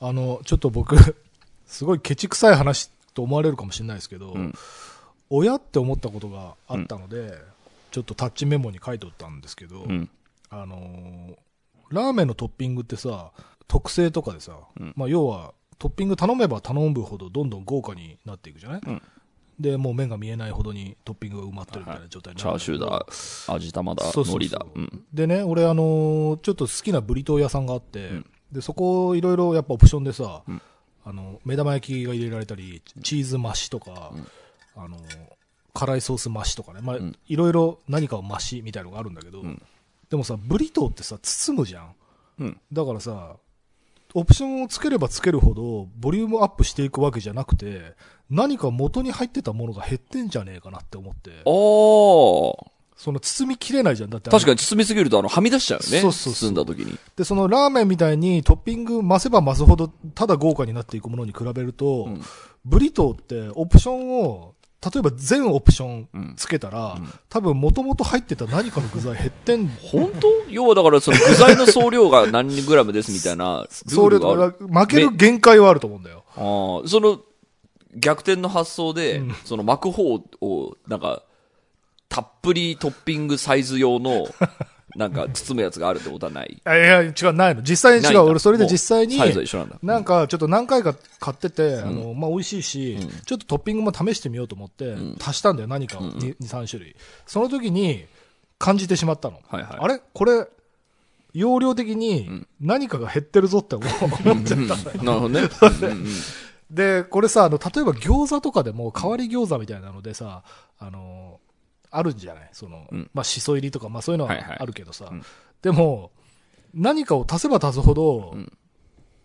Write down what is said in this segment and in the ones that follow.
あの、ちょっと僕、すごいケチくさい話と思われるかもしれないですけど、うん。親って思ったことがあったので、ちょっとタッチメモに書いておったんですけど、うん。あのーラーメンのトッピングってさ、特製とかでさ、うん。まあ要はトッピング頼めば頼むほどどんどん豪華になっていくじゃない、うん。で、もう麺が見えないほどにトッピングが埋まってるみたいな状態にチなるんけど。ャーシューだ、味玉だ、そうそうそう。海苔だ。うん。でね、俺あのーちょっと好きなブリトー屋さんがあって、んで、そこいろいろやっぱオプションでさ、うん。あの、目玉焼きが入れられたり、チーズ増しとか、あのー辛いソース増しとかね、まいろいろ何かを増しみたいなのがあるんだけど、ん。でもさ、ブリトーってさ、包むじゃん。うん。だからさ、オプションをつければつけるほど、ボリュームアップしていくわけじゃなくて、何か元に入ってたものが減ってんじゃねえかなって思って、おー。その包みきれないじゃん。だって確かに包みすぎるとあの、はみ出しちゃうよね。そうそうそう包んだ時に。で、そのラーメンみたいにトッピング増せば増すほど、ただ豪華になっていくものに比べると、んブリトーってオプションを、例えば全オプションつけたら、多分元々入ってた何かの具材減ってん、本当？要はだからその具材の総量が何グラムですみたいな ルそれールが。負ける限界はあると思うんだよ。ああ、その、逆転の発想で、その巻く方を、なんか、たっぷりトッピングサイズ用の、なんか包むやつがあるってことはない？あいや、違う、ないの。実際に違う。俺、それで実際になんか、ちょっと何回か買ってて、あの、まあ、美味しいし、ちょっとトッピングも試してみようと思って、足したんだよ、何かを、2、3種類。その時に、感じてしまったの。はいはいあれ？これ、容量的に何かが減ってるぞって思 思っちゃった。なるほどね。うんうんで、これさ、あの、例えば餃子とかでも、代わり餃子みたいなのでさ、あの、あるんじゃない？その、ん。まあ、しそ入りとか、まあ、そういうのははいはい。あるけどさ、ん。でも、何かを足せば足すほど、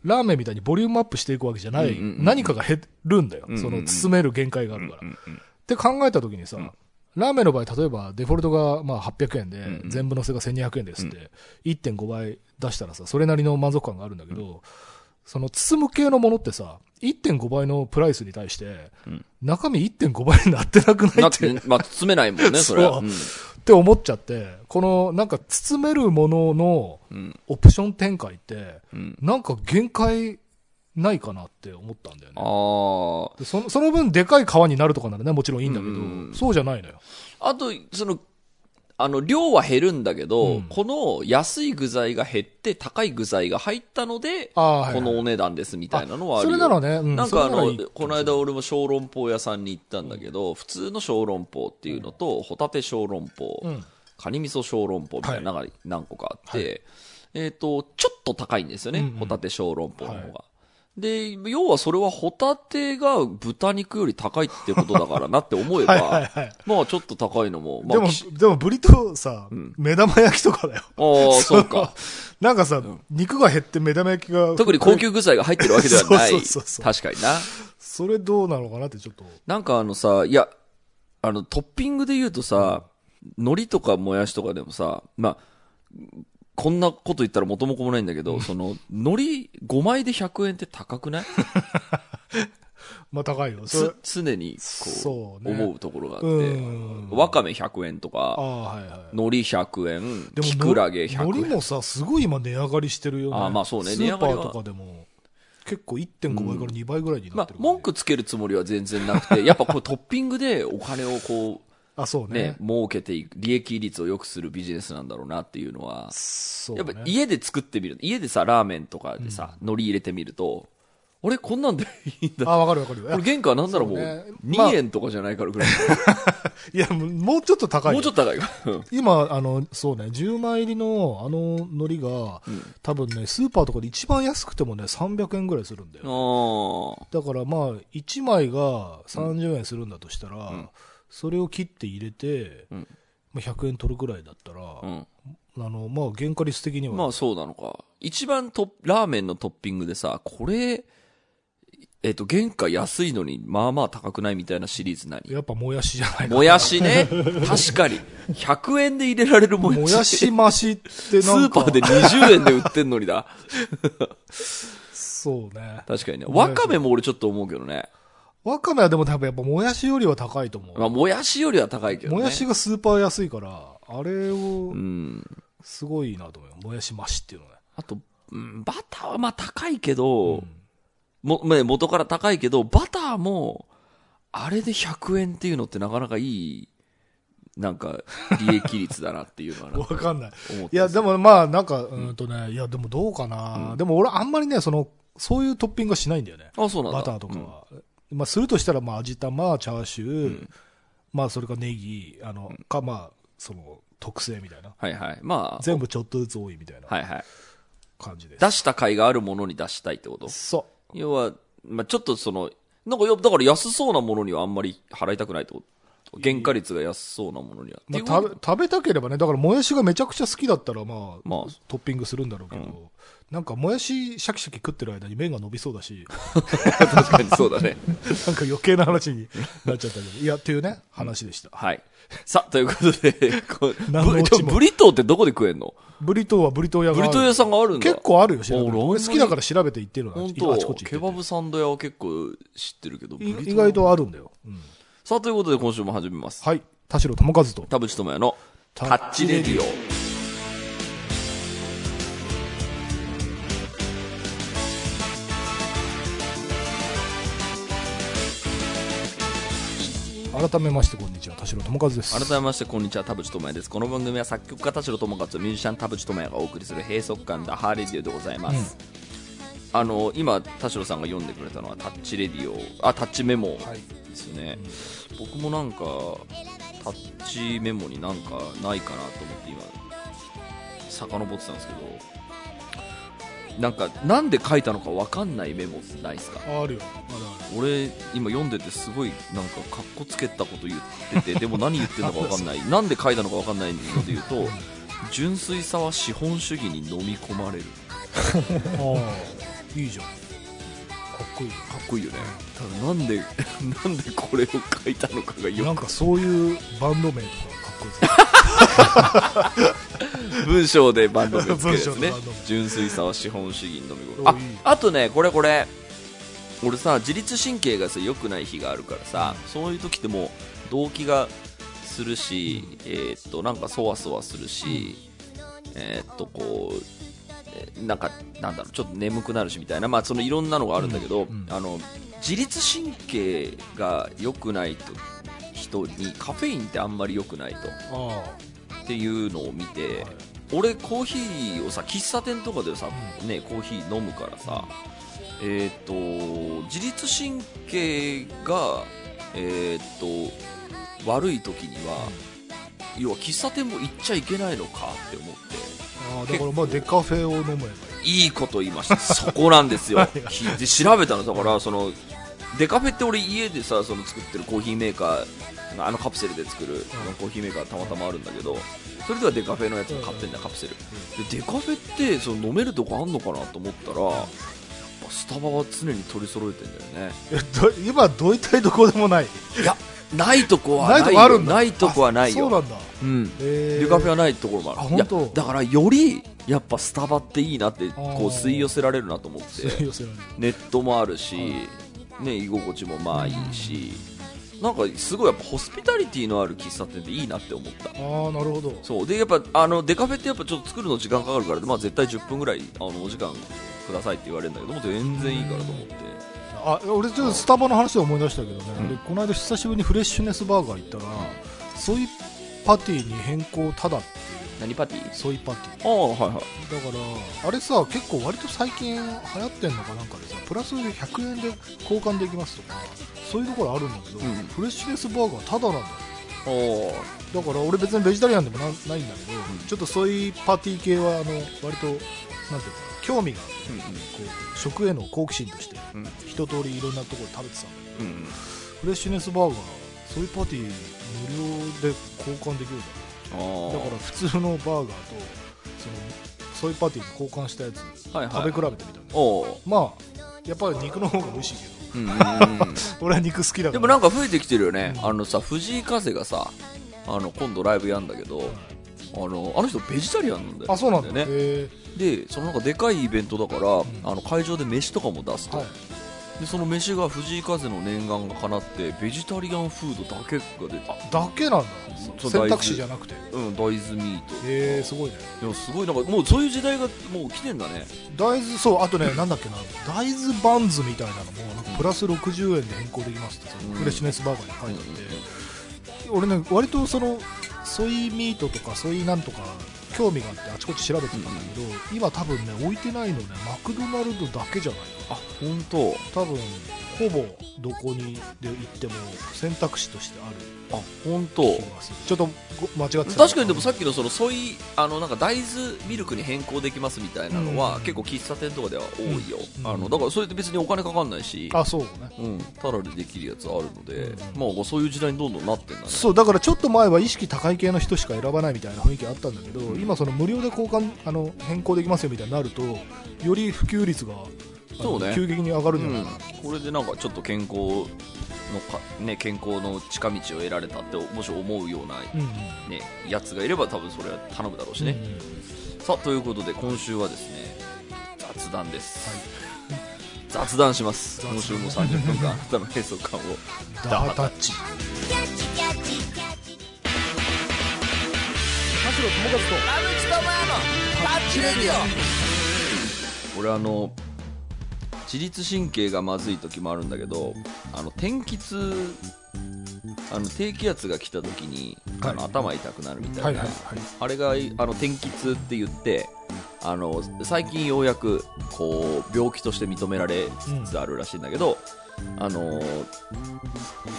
ラーメンみたいにボリュームアップしていくわけじゃない、うんうんうん何かが減るんだよ。んうんうん。その、包める限界があるから。うんうんって考えた時にさ、ラーメンの場合、例えばデフォルトがまあ800円で、全部のせが1200円ですって、1.5倍出したらさ、それなりの満足感があるんだけど、その包む系のものってさ、1.5倍のプライスに対して、中身1.5倍になってなくない？なっ、ってて、まあ、包めないもんね、それは。そううんって思っちゃって、このなんか包めるもののんオプション展開って、んなんか限界ないかなって思ったんだよね。あでその分でかい川になるとかならね、もちろんいいんだけど、うんそうじゃないのよ。あ。あと、その、あの、量は減るんだけど、うん。この安い具材が減って高い具材が入ったので、このお値段ですみたいなのはあるよ。それならね、うん。なんかあのいい、この間俺も小籠包屋さんに行ったんだけど、普通の小籠包っていうのと、ホタテ小籠包、うん。カニ味噌小籠包みたいなのが何個かあって、えっ、と、ちょっと高いんですよね、うんうん。ホタテ小籠包の方が。はで、要はそれはホタテが豚肉より高いってことだからなって思えば、はいはいはいまあちょっと高いのも、まあ、でもき、でもブリトーさ、目玉焼きとかだよ。ああ、そうか。なんかさ、肉が減って目玉焼きが。特に高級具材が入ってるわけではない。そうそうそう確かにな。それどうなのかなってちょっと。なんかあのさ、いや、あの、トッピングで言うとさ、海苔とかもやしとかでもさ、まあ、こんなこと言ったら元も子もないんだけど、その、海苔5枚で100円って高くない？まあ高いよ。常に、こう、ね。思うところがあっうん。て、わかめ100円とああ、か、はいはい。海苔100円、でもきくらげ100円。海苔もさ、すごい今値上がりしてるよね。あまあそうね。値上がりとかでも、結構1.5倍から2倍ぐらいになまあってる、からね、文句つけるつもりは全然なくて、やっぱこうトッピングでお金をこあ、そうう、ねね。、儲けていく、利益率を良くするビジネスなんだろうなっていうのは、そうね。やっぱ家で作ってみる。家でさ、ラーメンとかでさ、海苔入れてみると、あれこんなんでいいんだ。あ、わかるわかる。これ原価なんだろうもう、そうねまあ2円とかじゃないからぐらい。いや、もうちょっと高いよ。もうちょっと高い 今、あの、そうね、10枚入りのあの海苔が、多分ね、スーパーとかで一番安くてもね、300円ぐらいするんだよ。あだからまあ、1枚が30円するんだとしたら、それを切って入れて、んまあ、100円取るぐらいだったら、あ、うん。あの、まあ、原価率的には、まあそうなのか。一番トップ、ラーメンのトッピングでさ、これ、えっ、と、原価安いのに、まあまあ高くないみたいなシリーズ何？やっぱもやしじゃないかもやしね。確かに。100円で入れられるもやし。もやし増しってスなんか、ーパーで20円で売ってんのにだ。そうね。確かにね。わかめも俺ちょっと思うけどね。わかめはでも多分やっぱもやしよりは高いと思う。まあ、もやしよりは高いけどね。もやしがスーパー安いから、あれをう、ん。すごいなと思うよ。もやし増しっていうのね。あと、うん、バターはまあ高いけど、も、まあ元から高いけど、バターも、あれで100円っていうのってなかなかいい、なんか、利益率だなっていうのは わかかんない。いや、でもまあ、なんか、うんとね、いや、でもどうかな。でも俺あんまりね、その、そういうトッピングはしないんだよね。あ、そうなんだ。バターとかは。まあ、するとしたら、まあ、味玉、チャーシュー、まあ、それかネギ、あの、か、まあ、その、特製みたいな。はいはい。まあ、全部ちょっとずつ多いみたいなはいはい。感じです。出した甲斐があるものに出したいってこと？そ要は、まあちょっとその、なんかやだから安そうなものにはあんまり払いたくないってこと？原価率が安そうなものには。う。まあ、食べ、食べたければね、だから、もやしがめちゃくちゃ好きだったら、まあ、まあトッピングするんだろうけど、なんか、もやしシャキシャキ食ってる間に麺が伸びそうだし、確かにそうだね。なんか余計な話になっちゃったけど、いや、っていうね、話でした。はい。さあ、ということで、こブ ブリトーってどこで食えんの？ブリトーはブリトー屋があるブリトー屋さんがあるんだ。結構あるよ、調べ俺俺好きだから調べて行ってるの本あちこちケバブサンド屋は結構知ってるけど、意外とあるんだよ。うんさあ、ということで今週も始めます。はい。田代智和と。田淵智也のタタッチレディオ。改めまして、こんにちは。田代智和です。改めましてこんにちは田淵智也ですこの番組は作曲家田代智和とミュージシャン田淵智也がお送りする閉塞感ダハーレディオでございます、あの今田代さんが読んでくれたのはタッチレディオあタッチメモはい。ですよね、僕もなんかタッチメモになんかないかなと思って今遡ってたんですけどなんかなんで書いたのか分かんないメモないですか？ああるよ。あるあ俺今読んでてすごいなんかかっこつけたこと言っててでも何言ってるのか分かんない なんで書いたのか分かんないので言うと純粋さは資本主義に飲み込まれる。いいじゃん。かっこいいよ。かっこいいよねただなんで なんでこれを書いたのかがよなんかそういうバンド名とか文章でバンド名つけるやつね。文章でバンド名。純粋さは資本主義に飲み込むああとねこれこれ。俺さ自律神経がさ良くない日があるからさ、そういう時ってもう動悸がするし、えーっとなんかそわそわするし、えーっとこうえーなんかなんだろうちょっと眠くなるしみたいなまあそのいろんなのがあるんだけど、うんうん。あの自律神経が良くないと人にカフェインってあんまり良くないと。あっていうのを見て、俺コーヒーをさ喫茶店とかでさ、ねコーヒー飲むからさ、えっ、と自律神経がえっ、と悪い時には、要は喫茶店も行っちゃいけないのかって思って。ああ、だからまあデカフェを飲めばいい。こと言いました。そこなんですよ。はい。聞いて調べたの。だからそのデカフェって俺家でさその作ってるコーヒーメーカーあのカプセルで作る、コーヒーメーカーたまたまあるんだけどそれではデカフェのやつも買ってん。だよカプセルでデカフェってその飲めるとこあんのかなと思ったらやっぱスタバは常に取り揃えてんだよね。今、どいたいどこでもない。いやないとこはないないよとこあるんだ。ないとこはないよ。あそうなんだ。うん。えデカフェはないところもある。いやだからよりやっぱスタバっていいなってこう吸い寄せられるなと思って。吸い寄せられる。ネットもあるし、ね、居心地もまあいいし、なんかすごいやっぱホスピタリティのある喫茶店でいいなって思った。ああ、なるほど。そう。でやっぱあのデカフェってやっぱちょっと作るの時間かかるから、まあ、絶対10分ぐらいあのお時間くださいって言われるんだけどもう全然いいからと思って。あ俺ちょっとスタバの話で思い出したけどね、うん。でこの間久しぶりにフレッシュネスバーガー行ったら、ソイパティに変更ただっていう何パティソイパティああはいはい。だからあれさ結構割と最近流行ってんのかなんかでさプラスで100円で交換できますとかそういうところあるんだけど、うんフレッシュネスバーガーただなんだよ。おだから俺別にベジタリアンでもなないんだけど、ちょっとソイパティ系はあの割となんていうか興味があってうん。こう食への好奇心としてうん。一通りいろんなところで食べてたんだけどうんうん。フレッシュネスバーガーソイパティ無料で交換できるんだあだから普通のバーガーとそのソイパティに交換したやつはいはい。食べ比べてみたおーまあやっぱり肉の方が美味しいけうんうんうんど 俺は肉好きだから。でもなんか増えてきてるよね、うん。あのさ藤井風がさあの今度ライブやんだけど、あのあの人ベジタリアンなんだよあそうなんだ。ね。へでそのなんかでかいイベントだから、あの会場で飯とかも出すと、はい。でその飯が藤井風の念願が叶ってベジタリアンフードだけが出ただけなんだ選択肢じゃなくて。うん大豆ミートへえすごいね。いやすごいなんかもうそういう時代がもう来てんだね。大豆そうあとねなんだっけな。大豆バンズみたいなのもなんかプラス60円で変更できますってうん。フレッシュネスバーガーに書いてあって、俺ね割とそのソイミートとかソイなんとか興味があってあちこち調べてたんだけど、今多分ね置いてないのねマクドナルドだけじゃないあ本当。多分ほぼどこにで行っても選択肢としてあるあ本当。ちょっとご間違ってた。確かにでもさっきのそのソイあのなんか大豆ミルクに変更できますみたいなのは、うん。結構喫茶店とかでは多いよ、うん。あのだからそれって別にお金かかんないし。あそうね。うん、ただでできるやつあるので、うん。まあそういう時代にどんどんなってんだね。そうだからちょっと前は意識高い系の人しか選ばないみたいな雰囲気あったんだけど、今その無料で交換あの変更できますよみたいになるとより普及率がそうね。急激に上がるんじゃうない？かな、ん、これでなんかちょっと健康のか、ね、健康の近道を得られたってもし思うような、ね、やつがいれば多分それは頼むだろうしね、さあということで今週はですね雑談です、雑談します。今週も30分間あなたの閉塞感を。ダハタッチ。田代友和と俺あの自律神経がまずい時もあるんだけどあの天気痛あの低気圧が来た時に、あのはい頭痛くなるみたいな、はいはいはい。あれがあの天気痛って言ってあの最近ようやくこう病気として認められつつあるらしいんだけど、あの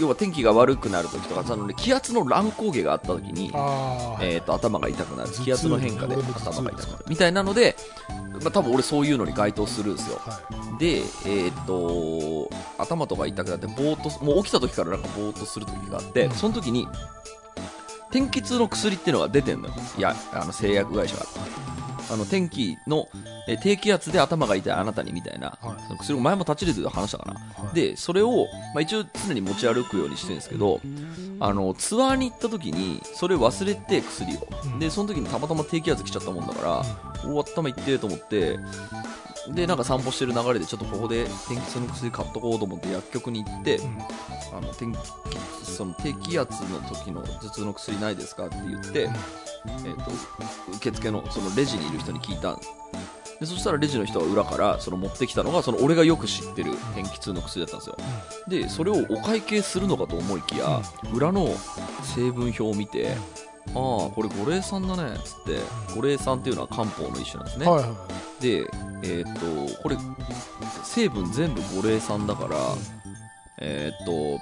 要は天気が悪くなる時とかその、ね、気圧の乱高下があった時にあーえー、と頭が痛くなる。気圧の変化で頭が痛くなる。みたいなので、まあ、多分俺そういうのに該当するんですよ。はで、えー、と頭とか痛くなってぼーっともう起きた時からなんかぼーっとする時があって、うん。その時に天気痛の薬っていうのが出てんのよ。いやあの製薬会社があの天気の、えー低気圧で頭が痛いあなたにみたいな、はい。その薬を前も立ちレで話したかな、はい。でそれを、まあ、一応常に持ち歩くようにしてるんですけどあのツアーに行った時にそれ忘れて薬を、うん。でその時にたまたま低気圧来ちゃったもんだから、おお頭いってと思ってでなんか散歩してる流れでちょっとここで天気痛の薬買っとこうと思って薬局に行って、うん。あの天気その低気圧の時の頭痛の薬ないですかって言って、えー、と受付のそのレジにいる人に聞いたでそしたらレジの人が裏からその持ってきたのがその俺がよく知ってる天気痛の薬だったんですよ。でそれをお会計するのかと思いきや、裏の成分表を見て、ああこれ五苓散だねっつって五苓散っていうのは漢方の一種なんですね、はいはでえっ、とこれ成分全部五苓散だから、えっ、と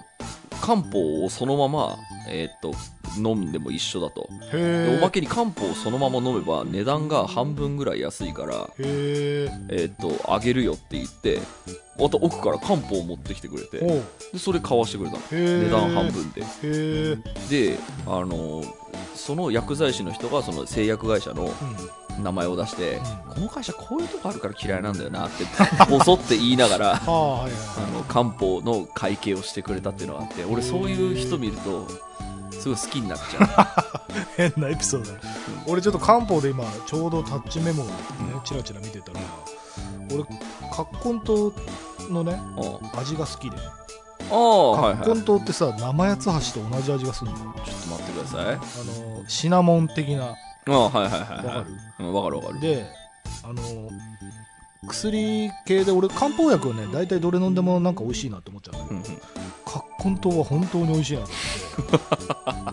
漢方をそのまま、えっと飲んでも一緒だと。おまけに漢方をそのまま飲めば値段が半分ぐらい安いから、へええっとあげるよって言ってまた奥から漢方を持ってきてくれてでそれ買わしてくれたの。値段半分で。であのその薬剤師の人がその製薬会社のうん。名前を出して、ん。この会社こういうとこあるから嫌いなんだよなって ボソって言いながらはあの漢方の会計をしてくれたっていうのがあって俺そういう人見るとすごい好きになっちゃ 変なエピソードだね。俺ちょっと漢方で今ちょうどタッチメモをねチラチラ見てたら俺葛根湯のねう、うん、あ味が好きであはいはい。葛根湯ってさ生八つ橋と同じ味がするんだよちょっと待ってください。あのシナモン的な。ああはいはいはいわかはる？いうんわかるわかる。であの薬系で俺漢方薬はね大体どれ飲んでもなんか美味しいなって思っちゃうんだけど。うんうん。葛根湯は本当に美味しいなと思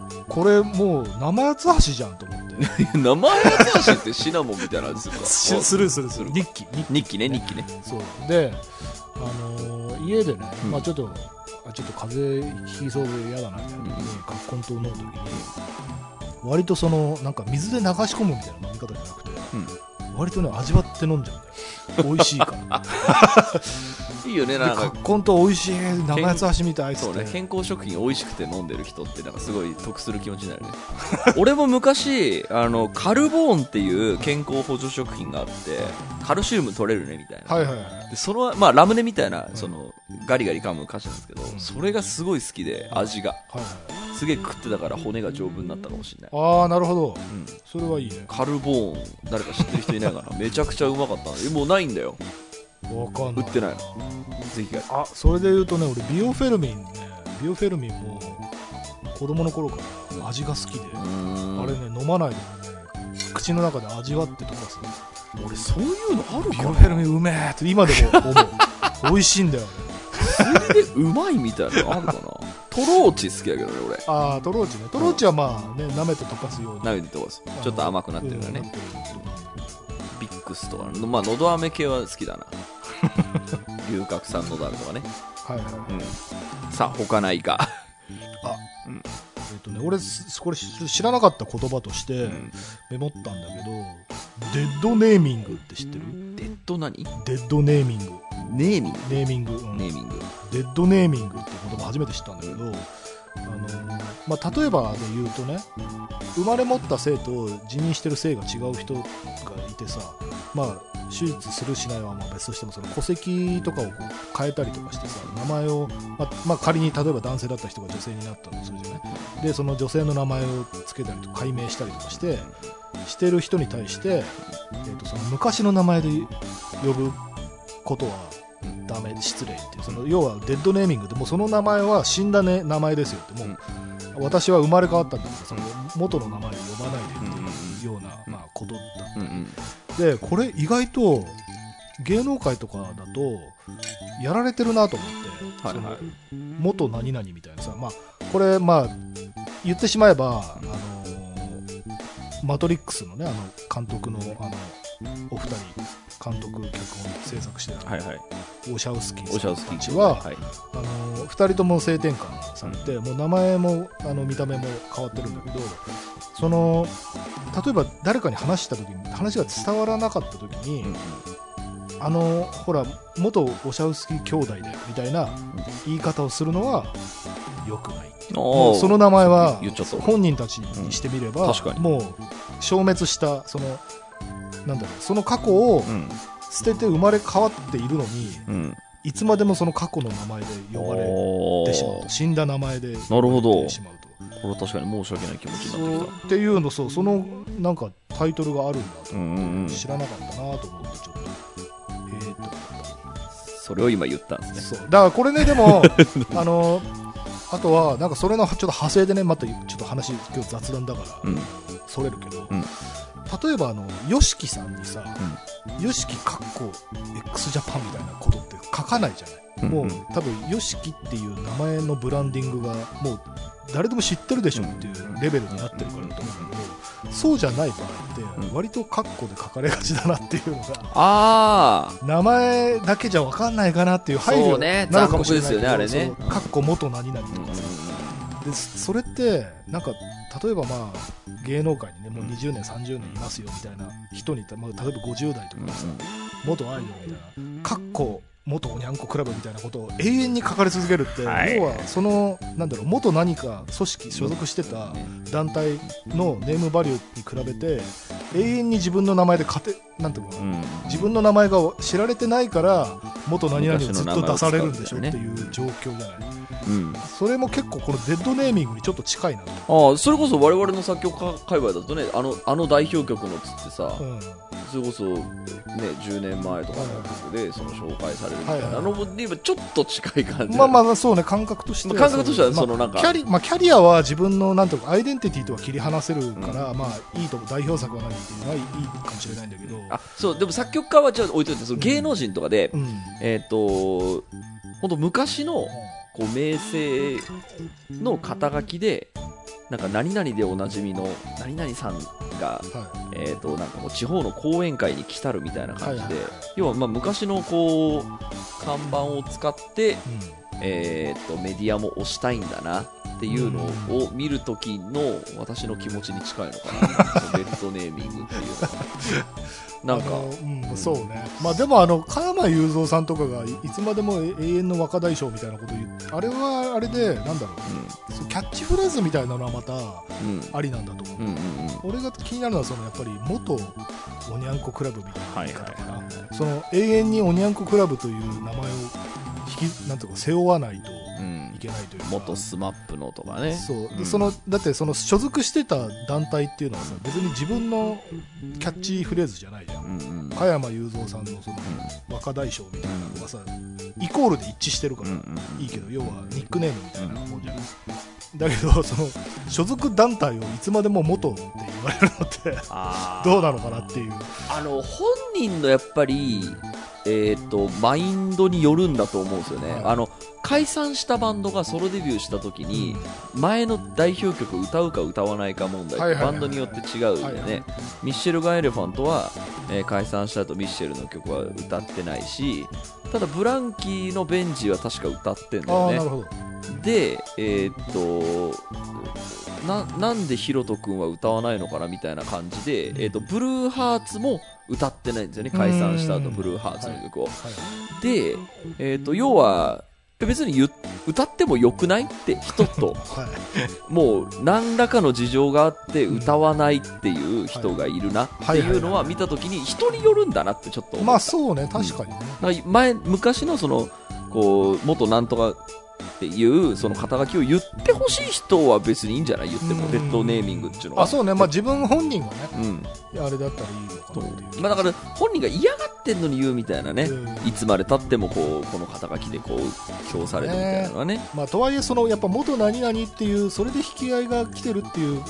って。これもう生八つ橋じゃんと思って。名前やつしってシナモンみたいな味するか？し するするする。日記日記。日記ね日記ね。そう。で、あのー家でね、うん。まあ、ちょっとあちょっと風邪ひきそうで嫌だなみたいな時に葛根湯飲む時に割とそのなんか水で流し込むみたいな飲み方じゃなくて割とね味わって飲んじゃうんだよ。美味しいから。いいよねでなんか葛根湯美味しい生八つ橋みたいそうね健康食品美味しくて飲んでる人ってなんかすごい得する気持ちになるね。俺も昔あのカルボーンっていう健康補助食品があってカルシウム取れるねみたいな、はいはいはい。でそのまあラムネみたいなそのガリガリ噛む菓子なんですけど、んそれがすごい好きで味が。はいはい。すげえ食ってたから骨が丈夫になったかもしれない、ああなるほど。うん、それはいいね。カルボーン誰か知ってる人いない？かなめちゃくちゃうまかった。のえもうないんだよ。わかんない。売ってない。のぜひがあそれで言うとね俺ビオフェルミンね。ビオフェルミンも子供の頃から味が好きで、あれね飲まないでもね口の中で味わってとかす俺そういうのあるかな？ビオフェルミンうめえって今でも思う。美味しいんだよね。でうまいみたいなのあるかな？トローチ好きやけどね俺。ああトローチね。トローチはまあね舐めて溶かすように。鍋で飛ばす。ちょっと甘くなってるからね。うんスとかまあのど飴系は好きだな。龍角散のど飴とかね。はいはい。うん。さあ他ないか。えっとね俺すこれ知知らなかった言葉としてうん。メモったんだけどデッドネーミングって知ってる？デッド何？デッドネーミング。ネーミング。ネーミング、うん。ネーミング。デッドネーミングって言葉初めて知ったんだけど、まあ、例えばで言うとね生まれ持った性と自認してる性が違う人がいてさ、まあ、手術するしないはまあ別としてもその戸籍とかをこう変えたりとかしてさ名前を、まあまあ、仮に例えば男性だった人が女性になったとするじゃない？でその女性の名前を付けたりとか解明したりとかしてしてる人に対して、えー、とその昔の名前で呼ぶことはダメ失礼っていう。その要はデッドネーミングってもうその名前は死んだ、ね、名前ですよって。もう、私は生まれ変わったんだからその元の名前を呼ばないでっていうような、まあ、ことだうんうん。でこれ意外と芸能界とかだとやられてるなと思って、その元何々みたいなさ、まあ、これまあ言ってしまえば、あのマトリックスのねあの監督のあのお二人監督脚本制作してる、はいはい。オシャウスキーさんたちは、はい。あの2人とも性転換されて、もう名前もあの見た目も変わってるんだけどその例えば誰かに話した時に話が伝わらなかった時に、うんうん。あのほら元オシャウスキー兄弟だよみたいな言い方をするのは良くないその名前は本人たちにしてみれば、うん。もう消滅したそのなんだろうその過去をうん。捨てて生まれ変わっているのにうん。いつまでもその過去の名前で呼ばれおてしまうー。と死んだ名前でなるほど呼ばれてしまうと。これは確かに申し訳ない気持ちになってきっていうのそうそのなんかタイトルがあるんだとたうんうんうん。知らなかったなと思ってちょっとえー、って思ったそれを今言ったんですね。そう。だからこれねでも あのあとはなんかそれのちょっと派生でねまたちょっと話今日雑談だから、うん。それるけど、うん例えばあの YOSHIKI さんにさ「YOSHIKI かっこ x ジャパンみたいなことって書かないじゃない、もう多分 YOSHIKI っていう名前のブランディングがもう誰でも知ってるでしょっていうレベルになってるからだと思うんだけどそうじゃない場合って割とカッコで書かれがちだなっていうのがああ名前だけじゃ分かんないかなっていう配慮なのかもしれないけど残酷ですよねあれね。そうかっこ元何々とかさ、でそれってなんか例えばまあ芸能界にねもう20年30年いますよみたいな人に、まあ、例えば50代とかでさ、元アイドルみたいな。かっこ元おにゃんこクラブみたいなことを永遠に書かれ続けるって、はい。要はそのなんだろう元何か組織所属してた団体のネームバリューに比べて永遠に自分の名前で勝てなんていううん。自分の名前が知られてないから元何々をずっと出されるんでしょっていう状況じゃない。うん。それも結構このデッドネーミングにちょっと近いなと、ああそれこそ我々の作曲家界隈だとねあのあの代表曲のっつってさ、うん、それこそ、ね、10年前とかの曲でその紹介されるみたいな、あのに今ちょっと近い感じまあまあそうね。感覚としてはまあ感覚としてはそのなんか。まあ、キャリまあ、キャリアは自分のなんていうかアイデンティティとは切り離せるから、まあいいと代表作は何っていうのはいいいいかもしれないんだけどあそうでも作曲家はじゃあ置いといてその芸能人とかで、うん。えっ、と本当昔のこう名声の肩書きでなんか何々でおなじみの何々さんが、はえー、となんかもう地方の講演会に来たるみたいな感じで、はいはいはい。要はまあ昔のこう看板を使って、い、うん。えー、とメディアも推したいんだなっていうのを見るときの私の気持ちに近いのかな。そのレッドネーミングっていうなんか。うん、そうね、まあ、でもあの加山雄三さんとかがいいつまでも永遠の若大将みたいなこと言ってあれはあれでなんだろう。そうキャッチフレーズみたいなのはまたありなんだと思う、うんうんうん。俺が気になるのはそのやっぱり元おにゃんこクラブみたいな言い方かな、はいはいその永遠におにゃんこクラブという名前を引きなんていうか背負わないと。うんいけないというか、元スマップのとかね。そう。でん。そのだってその所属してた団体っていうのはさ別に自分のキャッチフレーズじゃないじゃん。うんうん。加山雄三さんのその若大将みたいなのがさイコールで一致してるからうんうんいいけど要はニックネームみたいなもんじゃないだけどその所属団体をいつまでも元って言われるのってどうなのかなっていう。あの本人のやっぱり、えー、とマインドによるんだと思うんですよね、はい。あの解散したバンドがソロデビューした時に前の代表曲を歌うか歌わないか問題はいはいはいバンドによって違うんでね、はいはいミッシェルガン・エレファントは、えー解散した後ミッシェルの曲は歌ってないしただブランキーのベンジは確か歌ってんだよね。で、えーっとななんでヒロト君は歌わないのかなみたいな感じで、えーっとブルーハーツも歌ってないんですよね。解散した後うんブルーハーツの曲を、はい。で、えーっと要は別に言歌ってもよくないって人と。はい。もう何らかの事情があって歌わないっていう人がいるなっていうのは見た時に人によるんだなってちょっと思った。まあそうね確かにね、だから前昔のそのこう元なんとかっていうその肩書きを言ってほしい人は別にいいんじゃない？言っても。うん。ペットネーミングっていうのは。あそうね。まあ自分本人がねうん。あれだったらいいのかなっていう。まあ、だから本人が嫌がってんのに言うみたいなね。うん。いつまでたってもこうこの肩書きでこう評されるみたいなのはねまあとはいえそのやっぱ元何々っていうそれで引き合いが来てるっていう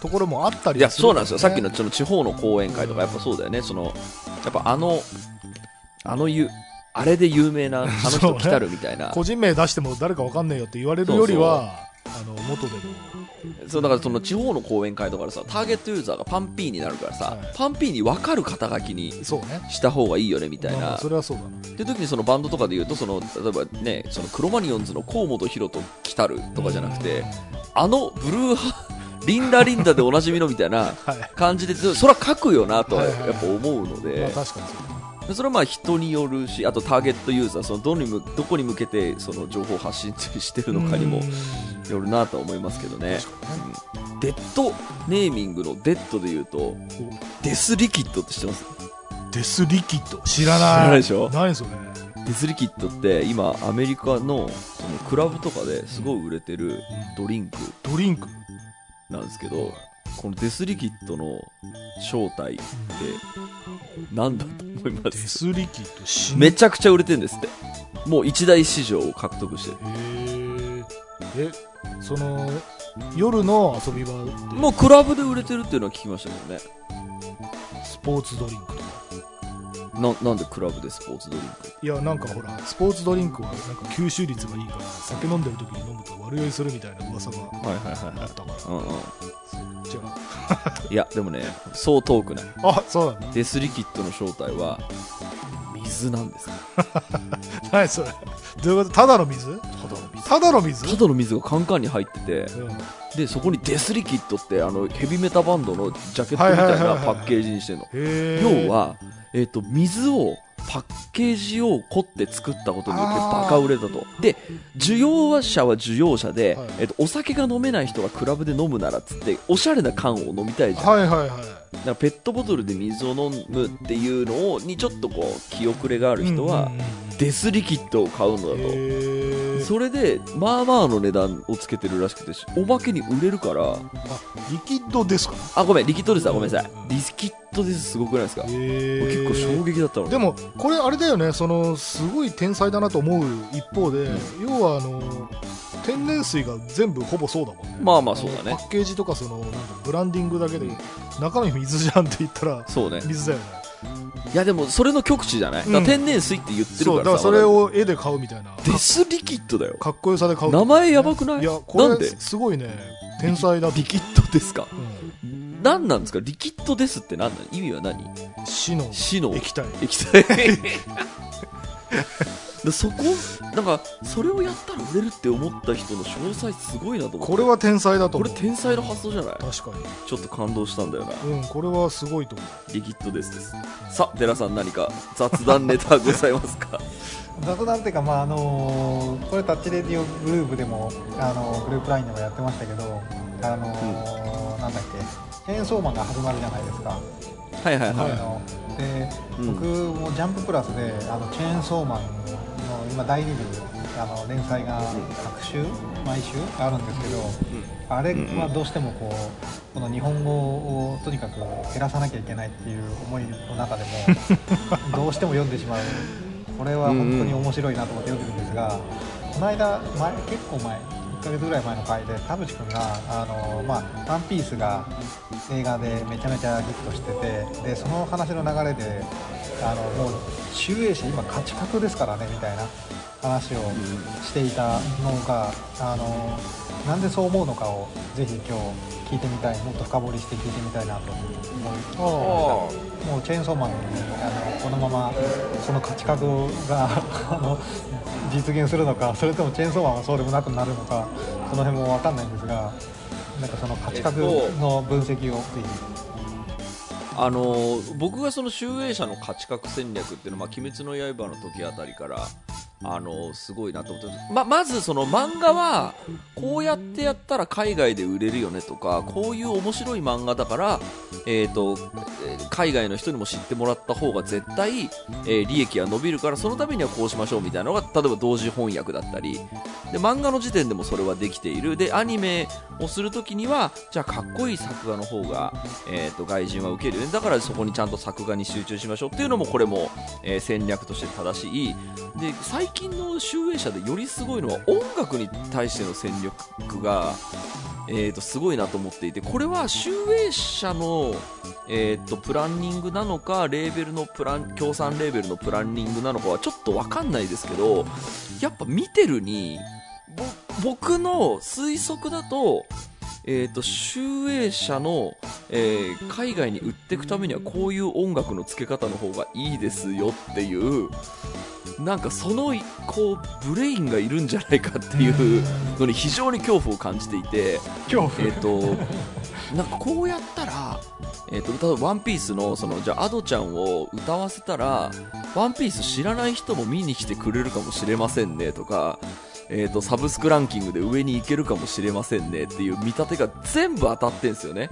ところもあったりいやするそうなんですよ、さっきののその地方の講演会とかやっぱそうだよね。そのやっぱあのあのゆあれで有名なあの そうね。人来たるみたいな。個人名出しても誰かわかんねえよって言われるよりはあの元でも。そうだからその地方の講演会とかでさターゲットユーザーがパンピーになるからさ、はい。パンピーに分かる肩書きにそうね。した方がいいよねみたいな、それはそうだな。って時にそのバンドとかで言うとその例えばねそのクロマニヨンズの河本大翔来たるとかじゃなくてあのブルーハリンダリンダでおなじみのみたいな はい。感じでそれは書くよなとははいはいはい。やっぱ思うので、まあ確かにそれはまあ人によるしあとターゲットユーザーそのどにむどこに向けてその情報を発信してるのかにもうん。よるなとは思いますけどね。うん。デッドネーミングのデッドで言うとデスリキッドって知ってます？デスリキッド。知ら知らないないでしょ何それデスリキッドって今アメリカのそのクラブとかですごい売れてるドリンク。ドリンク。なんですけどこのデスリキッドの正体って何だと思います？デスリキめちゃくちゃ売れてるんですって。もう一大市場を獲得して。るへええその夜の遊び場で。もうクラブで売れてるっていうのは聞きましたけどね。スポーツドリンクとかななんでクラブでスポーツドリンク？いやなんかほらスポーツドリンクはなんか吸収率がいいから酒飲んでる時に飲むと悪酔いするみたいな噂がはいはいはいあったから。うんうんじゃいやでもねそう遠くない。ああそうなんだデスリキッドの正体は水なんです 何それ？どういうこと？ただの水？ただの水。ただの水？ただの水がカンカンに入っててうん。でそこにデスリキッドってあのヘビメタバンドのジャケットみたいなパッケージにしてるの。要は、えー、と水をパッケージを凝って作ったことによってバカ売れたと。で需要者は需要者で、はい。えー、とお酒が飲めない人がクラブで飲むならっつっておしゃれな缶を飲みたいじゃん、はいはいはいだからペットボトルで水を飲むっていうのをにちょっとこう気遅れがある人は、デスリキッドを買うのだと、それでまあまあの値段をつけてるらしくておまけに売れるから。あリキッドですか？あごめんリキッドですわごめんなさい。うんリキッドですすごくないですか、結構衝撃だったの。でもこれあれだよねそのすごい天才だなと思う一方で、要はあの天然水が全部ほぼそうだもんね。まあまあそうだね。のパッケージとかそのなんだブランディングだけで中身水じゃんって言ったらそうね。水だよねいやでもそれの極致じゃない、だから天然水って言ってるそうだからからさそれを絵で買うみたいな。デスリキッドだよ。かっこよさで買う名前やばくない？いやこなんで？れすごいね。天才だと。リキッドですか？うん。何なんですか？リキッドですって何なの意味は何？死の。死の。液体。液体 でそこなんかそれをやったら売れるって思った人の詳細すごいなと思って。これは天才だとこ思う。れ天才の発想じゃない？確かちょっと感動したんだよな。にうんこれはすごいと思う。リキッドですです。さあ寺さん何か雑談ネタございますか？雑談っていうか、まああのこれタッチレディオグループでも、あのグループラインでもやってましたけど、あのなんだっけ？チェーンソーマンが始まるじゃないですか、はいはいはい、あのでうん。僕もジャンププラスであのチェーンソーマンの今第2部あの連載が各週毎週あるんですけど、あれはどうしてもこうこの日本語をとにかく減らさなきゃいけないっていう思いの中でも どうしても読んでしまう。これは本当に面白いなと思って読んでるんですが、この間前結構前1ヶ月ぐらい前の回で田淵君が「あのまあ、ワンピースが映画でめちゃめちゃヒットしててでその話の流れであのもう集英社今価値格ですからねみたいな話をしていたのが、あのなんでそう思うのかをぜひ今日聞いてみたいもっと深掘りして聞いてみたいなと思いましたもうチェーンソーマンにあのこのままその価値格があの実現するのかそれともチェーンソーマンはそうでもなくなるのかその辺も分かんないんですがなんかその価値格の分析をぜひ。あの僕がその集英社の価値格戦略っていうのは、まあ、鬼滅の刃の時あたりから、あのすごいなと思って。ままずその漫画はこうやってやったら海外で売れるよねとかこういう面白い漫画だから、えーと海外の人にも知ってもらった方が絶対、えー利益が伸びるからそのためにはこうしましょうみたいなのが例えば同時翻訳だったり。で漫画の時点でもそれはできている。でアニメをするときにはじゃあかっこいい作画の方が、えー、と外人は受けるよね。だからそこにちゃんと作画に集中しましょうっていうのもこれも、えー戦略として正しい。で最近の集英社でよりすごいのは音楽に対しての戦略が、えー、とすごいなと思っていてこれは集英社の、えー、とプランニングなのかレーベルのプラン協賛レーベルのプランニングなのかはちょっと分かんないですけどやっぱ見てるに僕の推測だと,、えー、と集英社の、えー海外に売っていくためにはこういう音楽の付け方の方がいいですよっていうなんかそのこうブレインがいるんじゃないかっていうのに非常に恐怖を感じていて。恐怖？えっ、と、なんかこうやったら、えっ、と、例えばワンピースの、その、じゃあ、アドちゃんを歌わせたら、ワンピース知らない人も見に来てくれるかもしれませんね、とか、えっ、と、サブスクランキングで上に行けるかもしれませんねっていう見立てが全部当たってんすよね。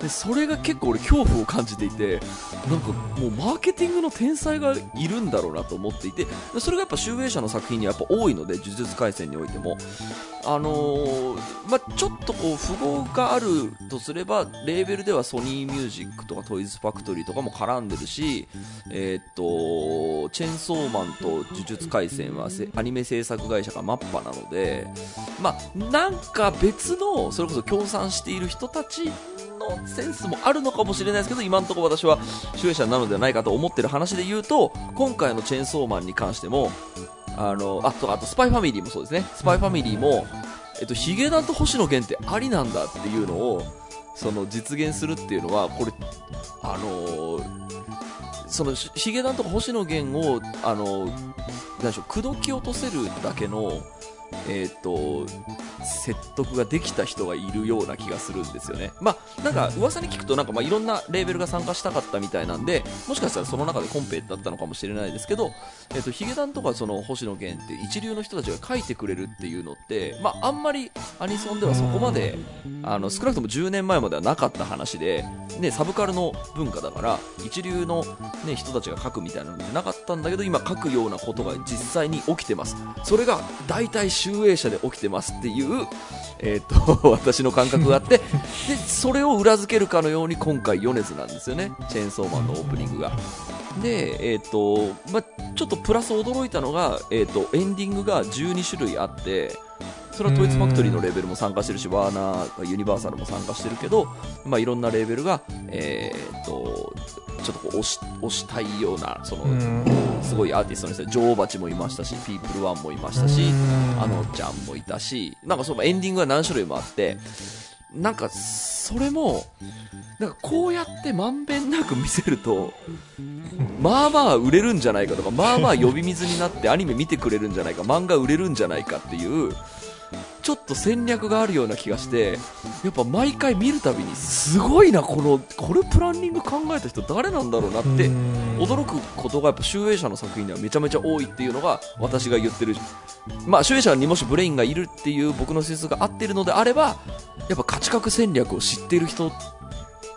で、それが結構俺恐怖を感じていて、なんかもうマーケティングの天才がいるんだろうなと思っていて、それがやっぱ集英社の作品にはやっぱ多いので、呪術廻戦においても。あのーまあ、ちょっとこう符号があるとすればレーベルではソニーミュージックとかトイズファクトリーとかも絡んでるし、えーっとチェンソーマンと呪術廻戦はアニメ制作会社がマッパなので、まあ、なんか別のそれこそ協賛している人たちのセンスもあるのかもしれないですけど今のところ私は集英社なのではないかと思ってる話で言うと今回のチェーンソーマンに関してもあのあとあとスパイファミリーもそうですね。スパイファミリーも、えっと、ヒゲダンと星野源ってありなんだっていうのをその実現するっていうのはこれあのーそのヒゲダンとか星野源をあのーなんでしょう口説き落とせるだけのえー、と説得ができた人がいるような気がするんですよね。まあ、なんか噂に聞くとなんかまあいろんなレーベルが参加したかったみたいなんでもしかしたらその中でコンペだったのかもしれないですけど、えー、とヒゲダンとかその星野源って一流の人たちが書いてくれるっていうのって、まあ、あんまりアニソンではそこまであの少なくとも10年前まではなかった話で、ね、サブカルの文化だから一流の、ね、人たちが書くみたいなのってなかったんだけど今書くようなことが実際に起きてますそれが大体集英社で起きてますっていう、えー、と 私の感覚があってでそれを裏付けるかのように今回米津なんですよね。チェーンソーマンのオープニングが。で、えーとま、ちょっとプラス驚いたのが、えー、とエンディングが12種類あってそれはトイツファクトリーのレーベルも参加してるしワーナーユニバーサルも参加してるけど、まあ、いろんなレーベルが、えー、とちょっとこう押し押したいようなそのすごいアーティストの人で女王蜂もいましたしピープルワンもいましたしあのちゃんもいたしなんかそのエンディングが何種類もあってなんかそれもなんかこうやってまんべんなく見せるとまあまあ売れるんじゃないかとかまあまあ呼び水になってアニメ見てくれるんじゃないか漫画売れるんじゃないかっていうちょっと戦略があるような気がしてやっぱ毎回見るたびにすごいなこのこれプランニング考えた人誰なんだろうなって驚くことがやっぱ集英社の作品にはめちゃめちゃ多いっていうのが私が言ってるまあ集英社にもしブレインがいるっていう僕の推測が合ってるのであればやっぱ価値格戦略を知っている人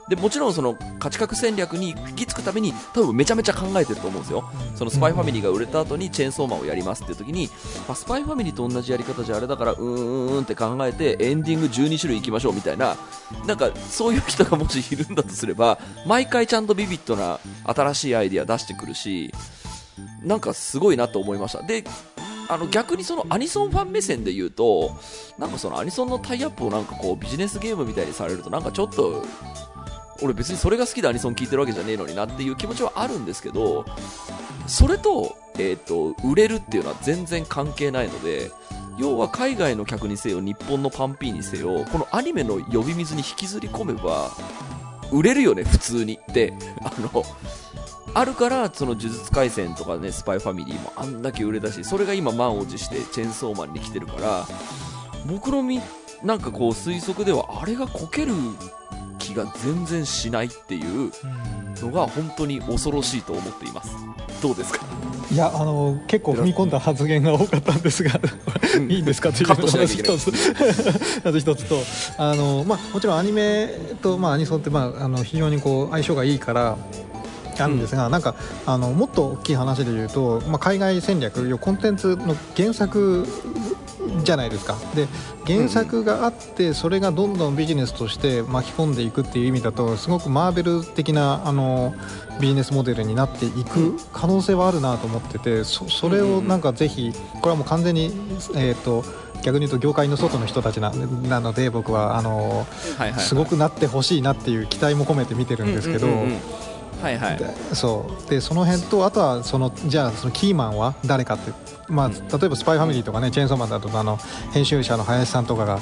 で、もちろんその価値格戦略に行き着くために多分めちゃめちゃ考えてると思うんですよ。そのスパイファミリーが売れた後にチェーンソーマンをやりますっていう時に、まあ、スパイファミリーと同じやり方じゃあれだから、うーんうーんって考えてエンディング12種類行きましょうみたいな、なんかそういう人がもしいるんだとすれば、毎回ちゃんとビビッドな新しいアイディア出してくるし、なんかすごいなと思いました。で、あの逆にそのアニソンファン目線で言うと、なんかそのアニソンのタイアップをなんかこうビジネスゲームみたいにされるとなんかちょっと俺別にそれが好きでアニソン聴いてるわけじゃねえのになっていう気持ちはあるんですけど、それと、えっ、と、売れるっていうのは全然関係ないので、要は海外の客にせよ、日本のパンピーにせよ、このアニメの呼び水に引きずり込めば、売れるよね、普通に。で、あの、あるから、その呪術廻戦とかね、スパイファミリーもあんだけ売れたし、それが今満を持してチェーンソーマンに来てるから、僕のみ、なんかこう推測では、あれがこける気が全然しないっていうのが本当に恐ろしいと思っています。どうですか？いやあの結構踏み込んだ発言が多かったんですが、いいんですか？というカットしなきゃいけない。一つ。一つと。あの、まあ、もちろんアニメと、まあ、アニソンって、まあ、あの非常にこう相性がいいからあるんですが、なんかあのもっと大きい話で言うと、まあ、海外戦略コンテンツの原作じゃないですか。で原作があってそれがどんどんビジネスとして巻き込んでいくっていう意味だとすごくマーベル的なあのビジネスモデルになっていく可能性はあるなと思っててそそれをなんかぜひこれはもう完全に、えー、と逆に言うと業界の外の人たちななので僕はあのはいはい、すごくなってほしいなっていう期待も込めて見てるんですけど。うんうんうんうん。はいはい。でそう。でその辺とあとはそのじゃあそのキーマンは誰かって、まあ、例えば「スパイファミリー」とかね「チェーンソーマン」だとかあの編集者の林さんとかが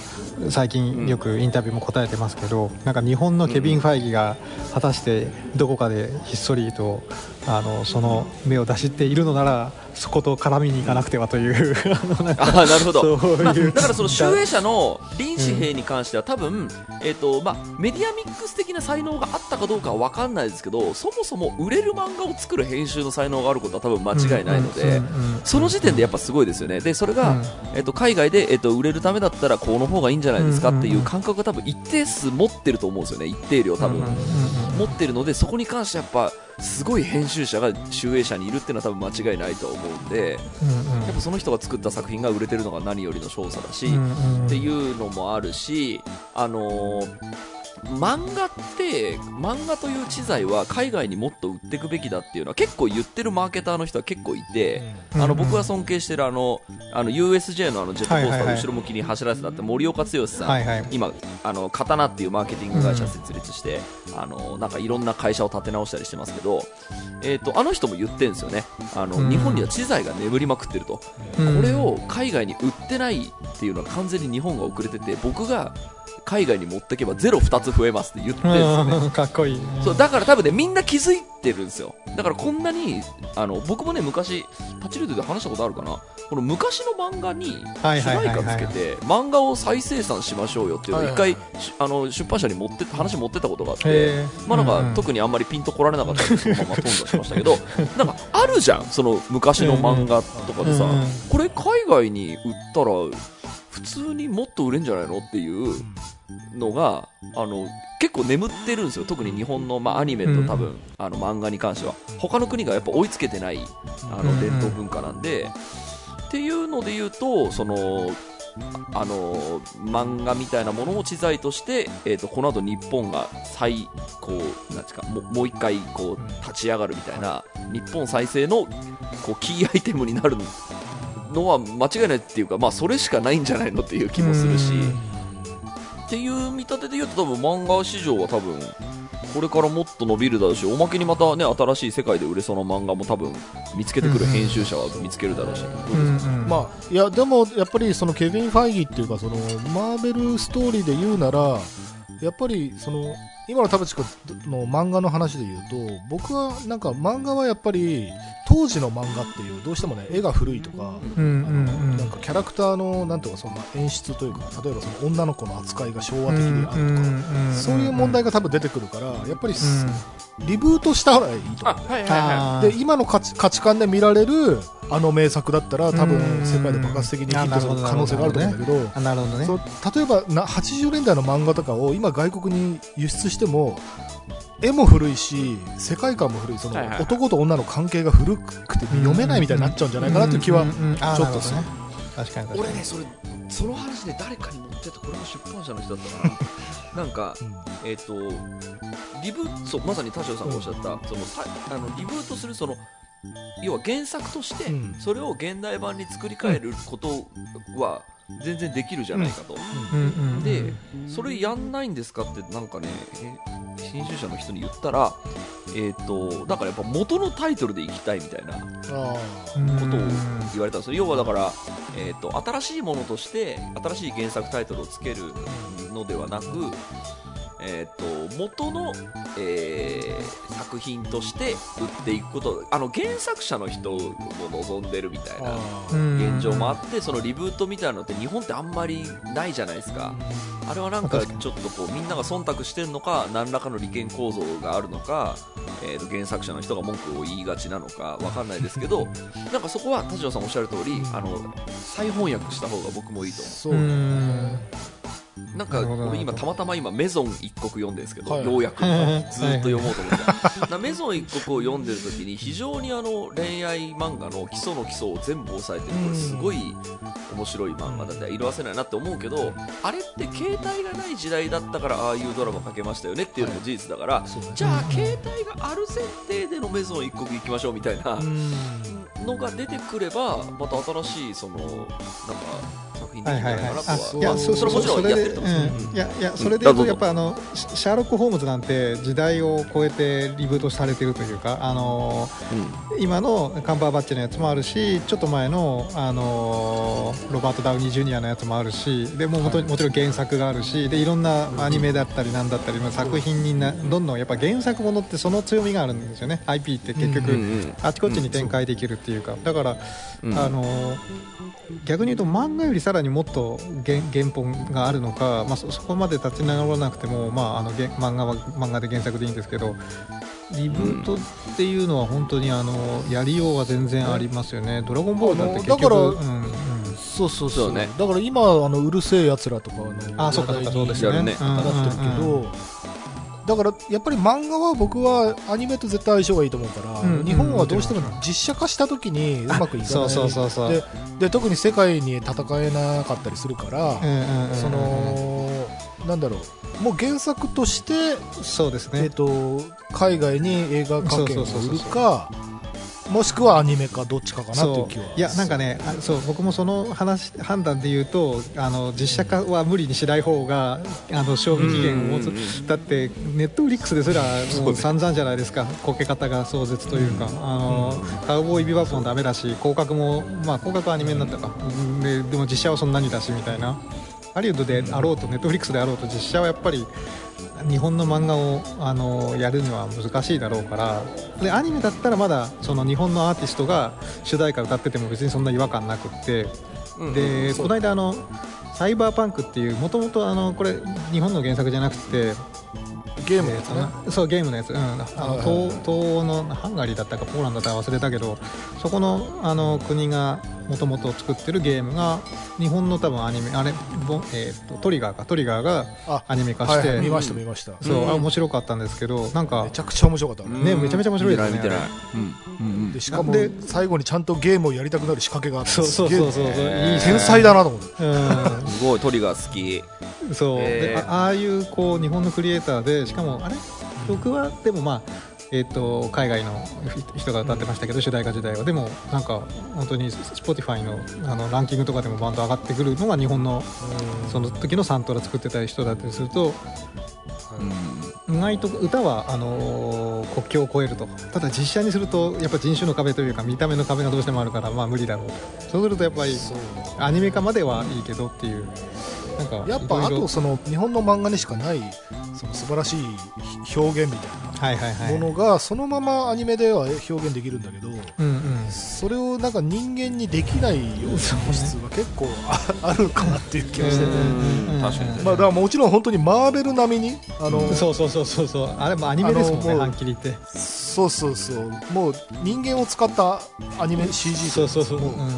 最近よくインタビューも答えてますけど、なんか日本のケビン・ファイギが果たしてどこかでひっそりとあのその目を出しているのならそこと絡みに行かなくてはという あのなるほど。まあ、だからその集英社の林志平に関しては多分、えっ、とまあメディアミックス的な才能があったかどうかは分かんないですけどそもそも売れる漫画を作る編集の才能があることは多分間違いないので、その時点でやっぱすごいですよね。でそれが、うん。えっと海外で、えっと売れるためだったらこの方がいいんじゃないですかっていう感覚が多分一定数持ってると思うんですよね。一定量多分、持ってるのでそこに関してやっぱすごい編集者が集英社にいるっていうのは多分間違いないと思うんでやっぱその人が作った作品が売れてるのが何よりの勝訴だし、っていうのもあるし、あのー漫画って、漫画という知財は海外にもっと売っていくべきだっていうのは結構言ってるマーケターの人は結構いて、うん。あの僕が尊敬してるあの、あの USJ のあのジェットコースターを後ろ向きに走らせたって森岡剛さん、はいはい今、あの、刀っていうマーケティング会社設立して、あの、なんかいろんな会社を立て直したりしてますけど、えっ、と、あの人も言ってんですよね。あの、うん。日本には知財が眠りまくってると。うん。これを海外に売ってないっていうのは完全に日本が遅れてて僕が海外に持ってけばゼロ2つ増えますって言ってるんですよね。うん かっこいい。そうだから多分ねみんな気づいてるんですよ。だからこんなにあの僕もね昔パチルートで話したことあるかな？この昔の漫画にはい主題歌つけて漫画を再生産しましょうよっていうのを一回しあの出版社に持って話持ってったことがあってまあなんか、うんうん。特にあんまりピンとこられなかったんでそのまま頓挫しましたけど なんかあるじゃんその昔の漫画とかでさ、うんうん。これ海外に売ったら普通にもっと売れんじゃないの？っていうのがあの結構眠ってるんですよ。特に日本の、まあ、アニメと多分、あの漫画に関しては。他の国がやっぱ追いつけてないあうんうん。の伝統文化なんで、っていうので言うとそのあの漫画みたいなものを知財として、えー、とこの後日本が再こうなんていうかもうもう一回こう立ち上がるみたいな日本再生のこうキーアイテムになるのは間違いないっていうか、まあ、それしかないんじゃないのっていう気もするし。っていう見立てで言うと多分漫画市場は多分これからもっと伸びるだろうしおまけにまたね新しい世界で売れそうな漫画も多分見つけてくる編集者は見つけるだろうし、まあ、いやでもやっぱりそのケビン・ファイギーっていうかそのマーベルストーリーで言うならやっぱりその今の田淵君の漫画の話で言うと僕はなんか漫画はやっぱり当時の漫画っていうどうしてもね絵が古いとか、うんうんうん。なんかキキャラクターのなんていうかその演出というか例えばその女の子の扱いが昭和的であるとか、そういう問題が多分出てくるからやっぱり、リブートした方がいいと思う、はいはいはで今の価値価値観で見られるあの名作だったら多分世界で爆発的にヒットする可能性があると思うんだけどあなるほどね。そう例えばな80年代の漫画とかを今外国に輸出しても絵も古いし世界観も古い。そのはいはいはい。男と女の関係が古くて読めないみたいになっちゃうんじゃないかなという気はちょっとする。ね。確かに俺ねそれその話で誰かに持ってたこれも出版社の人だったかななんかうん。えっ、とリブそうまさに田代さんがおっしゃった、そのさあのリブートするその要は原作としてうん。それを現代版に作り変えることは全然できるじゃないかと、でそれやんないんですかってなんかねえ編集者の人に言ったらえっ、とだからやっぱ元のタイトルでいきたいみたいなあことを言われたんですよ。要はだから、えー、と新しいものとして新しい原作タイトルをつけるのではなく、えー、と元の、えー作品として売っていくことあの原作者の人も望んでるみたいなあ現状もあってそのリブートみたいなのって日本ってあんまりないじゃないですか。あれはなんかちょっとこうみんなが忖度してるのか何らかの利権構造があるのか、えーと原作者の人が文句を言いがちなのかわかんないですけど なんかそこは田代さんおっしゃる通りあの再翻訳した方が僕もいいと思そううね。うなんか俺今たまたま今メゾン一国読んでるんですけど、はい。ようやく。ずっと読もうと思って。なメゾン一国を読んでる時に非常にあの恋愛漫画の基礎の基礎を全部押さえてるこれすごい面白い漫画だって色褪せないなって思うけどあれって携帯がない時代だったからああいうドラマ描けましたよねっていうのも事実だから、じゃあ携帯がある前提でのメゾン一国行きましょうみたいなうん。のが出てくればまた新しいそのなんか作品でいはいはいるんじゃないかな。とは、あいやまあそそそれはもちろんそれでやってると思うんですいやいやそれで言うとうんやっぱあのシシャーロック・ホームズなんて時代を超えてリブートされてるというかあの今のカンバーバッチのやつもあるしちょっと前のあのロバート・ダウニー・ジュニアのやつもあるしでもうもともちろん原作があるしでいろんなアニメだったりなんだったりまあ作品になどんどんやっぱ原作ものってその強みがあるんですよね。IP って結局、あちこちに展開できるっていうか、だから、うん。あの逆に言うと漫画よりさらにもっと原原本があるのか、まあ、そそこまで立ち直らなくても、まあ、あの原漫画は漫画で原作でいいんですけどリブートっていうのは本当にあのやりようは全然ありますよね「ドラゴンボール」だって結局あのだからうんうん。そうそうそう。そうね。だから今あのうるせえやつらとかのあそうかそうかそうですよね話題になってるけど、うんうんだからやっぱり漫画は僕はアニメと絶対相性がいいと思うから、うんうん日本はどうしても実写化した時にうまくいかない。そうそうそうそう。でで特に世界に戦えなかったりするから、うんうんうんそのなんだろうもう原作として、そうですね。えっと海外に映画化権をそうそうそうそう売るかもしくはアニメかどっちかかなという気はいやなんかねあそう僕もその話判断で言うとあの実写化は無理にしない方があの賞味期限を持つだってネットフリックスですらもう散々じゃないですか。こけ方が壮絶というか、あのカウボーイビバップもダメだし広角もまあ広角はアニメになったか。ででも実写はそんなにだしみたいな。ハリウッドであろうとネットフリックスであろうと実写はやっぱり日本の漫画をあのやるには難しいだろうからでアニメだったらまだその日本のアーティストが主題歌歌ってても別にそんな違和感なくってうんでこの間あのサイバーパンクっていうもともとあのこれ日本の原作じゃなくてゲームのやつね、そうゲームのやつ、うん、あの東東欧のハンガリーだったかポーランドだったか忘れたけどそこのあの国がもともと作ってるゲームが日本の多分アニメあれ、えー、とトリガーか。トリガーがあアニメ化して、はいはい。見ました見ました、そう、うん。あ面白かったんですけどなんかめちゃくちゃ面白かった、うんねめちゃめちゃ面白いですね。見てないあ見てないうん。うん。うん。でしかもで最後にちゃんとゲームをやりたくなる仕掛けがあって。そうそうそうそうえそういい天才だなと思ってうすごいトリガー好きんそう、へー。であああいうこう日本のクリエイターでしかもあれ？僕はでもまあえー、と海外の人が歌ってましたけど、主題歌時代は。でもなんか本当に Spotify のあのランキングとかでもバンド上がってくるのが日本のその時のサントラ作ってた人だったりすると意外と歌はあのー国境を越えると。ただ実写にするとやっぱ人種の壁というか見た目の壁がどうしてもあるからまあ無理だろうそうするとやっぱりアニメ化まではいいけどっていうなんかやっぱあとその日本の漫画にしかないその素晴らしい表現みたいなものがそのままアニメでは表現できるんだけど、うんうん。それをなんか人間にできないような本質が結構ああるかなっていう気がしてて、うん確かにまあ、だからもちろん本当にマーベル並みにあの、そうそうそうそうそう。あれもアニメですもんねはっきり言って。そうそうそう。もう人間を使ったアニメ CG そうそうそう、もうん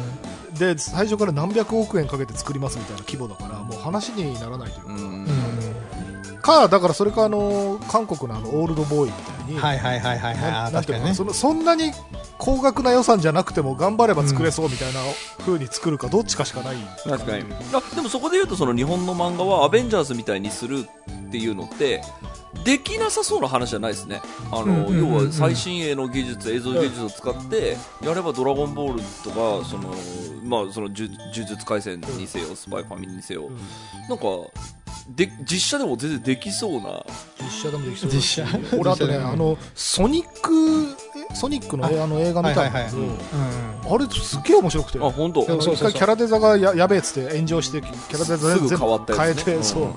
で最初から何百億円かけて作りますみたいな規模だからもう話にならないというか、うん。うん。かだからそれかあの韓国のあのオールドボーイみたいに、はいはいはいはいはい。いそのそんなに高額な予算じゃなくても頑張れば作れそうみたいな風に作るかどっちかしかない。確かに。あでもそこで言うとその日本の漫画はアベンジャーズみたいにするっていうのってできなさそうな話じゃないですね。あの、うんうんうんうん。要は最新鋭の技術映像技術を使ってやれば「ドラゴンボール」とかその、まあ、その呪呪術廻戦にせよスパイファミリーにせようん。なんかで実写でも全然できそうな。実写でもできそうだし。実写？俺あとねあのソニックえ？ソニックのあ。の映画見たんだけど、はいはい。あれすっげえ面白くて。あ本当？あのそうそうそう。一回キャラデザがややべえっつって炎上してキャラデザすぐ全部変わった変えて、やつねうん。そう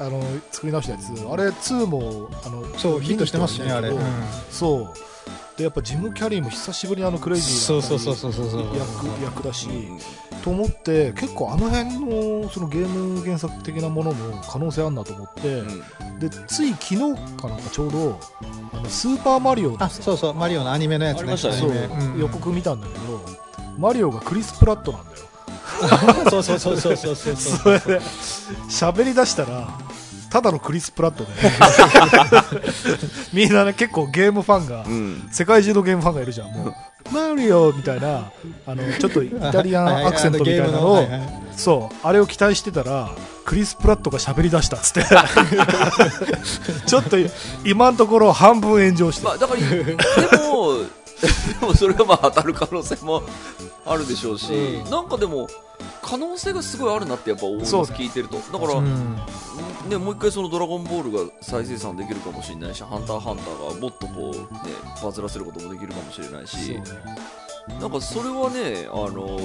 あの作り直したやつ。あれ2もあのそうヒットしてますしねあれ、うん。そう。でやっぱジム・キャリーも久しぶりにあのクレイジーなそうそうそうそうそうそう。役役だし、うんと思って結構あの辺のそのゲーム原作的なものも可能性あるなと思って、うん。でつい昨日かなんかちょうどあのスーパーマリオのあそうそうマリオのアニメのやつねね。予告見たんだけどマリオがクリス・プラットなんだよ。そうそうそうそうそうそうそ 喋り出したらただのクリス・プラットで。みんなね結構ゲームファンが、うん。世界中のゲームファンがいるじゃん。もうマリオみたいなあのちょっとイタリアンアクセントみたいなのをはいはい。そうあれを期待してたらクリス・プラットが喋り出したっつって。ちょっと今のところ半分炎上してまあ、だから、でも、でもそれがまあ当たる可能性もあるでしょうし、うん。なんかでも、可能性がすごいあるなってやっぱ思います、聞いてると。だから、うん。ね、もう一回そのドラゴンボールが再生産できるかもしれないし、ハンターハンターがもっとこう、ね、バズらせることもできるかもしれないし、なんかそれはね、あの、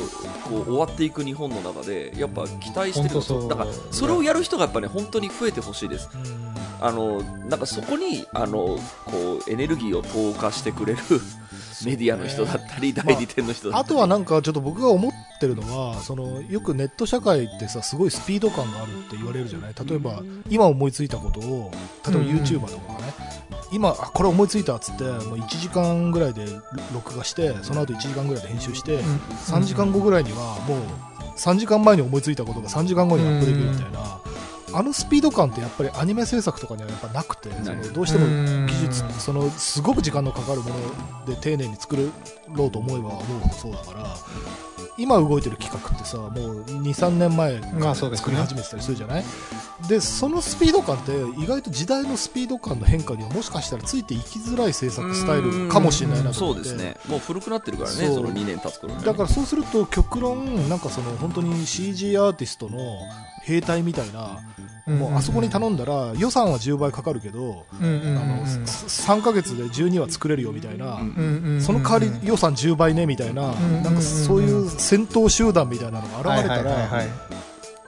こう終わっていく日本の中で、やっぱ期待してるから、それをやる人がやっぱね、本当に増えてほしいです。うん。あのなんかそこにあのこうエネルギーを投下してくれるメディアの人だったり、代理店の人だったり、あとはなんかちょっと僕が思ってるのはそのよくネット社会ってさすごいスピード感があるって言われるじゃない？例えば今思いついたことを例えば YouTuber とかがね、今あこれ思いついたっつってもう1時間ぐらいで録画してその後1時間ぐらいで編集して、3時間後ぐらいにはもう3時間前に思いついたことが3時間後にアップできるみたいな、あのスピード感ってやっぱりアニメ制作とかにはやっぱなくてそのどうしてもうん。技術そのすごく時間のかかるもので丁寧に作ろうと思えば思うほどそうだから今動いてる企画ってさもう23年前から作り始めてたりするじゃない、でそのスピード感って意外と時代のスピード感の変化にはもしかしたらついていきづらい制作スタイルかもしれないなと思って。そうですね。もう古くなってるからねその2年経つ頃ね。だからそうすると極論なんかその本当に CG アーティストの兵隊みたいな、もうあそこに頼んだら予算は10倍かかるけど、あの3ヶ月で12話作れるよみたいな、その代わり予算10倍ねみたいな、んなんかそういう戦闘集団みたいなのが現れたらい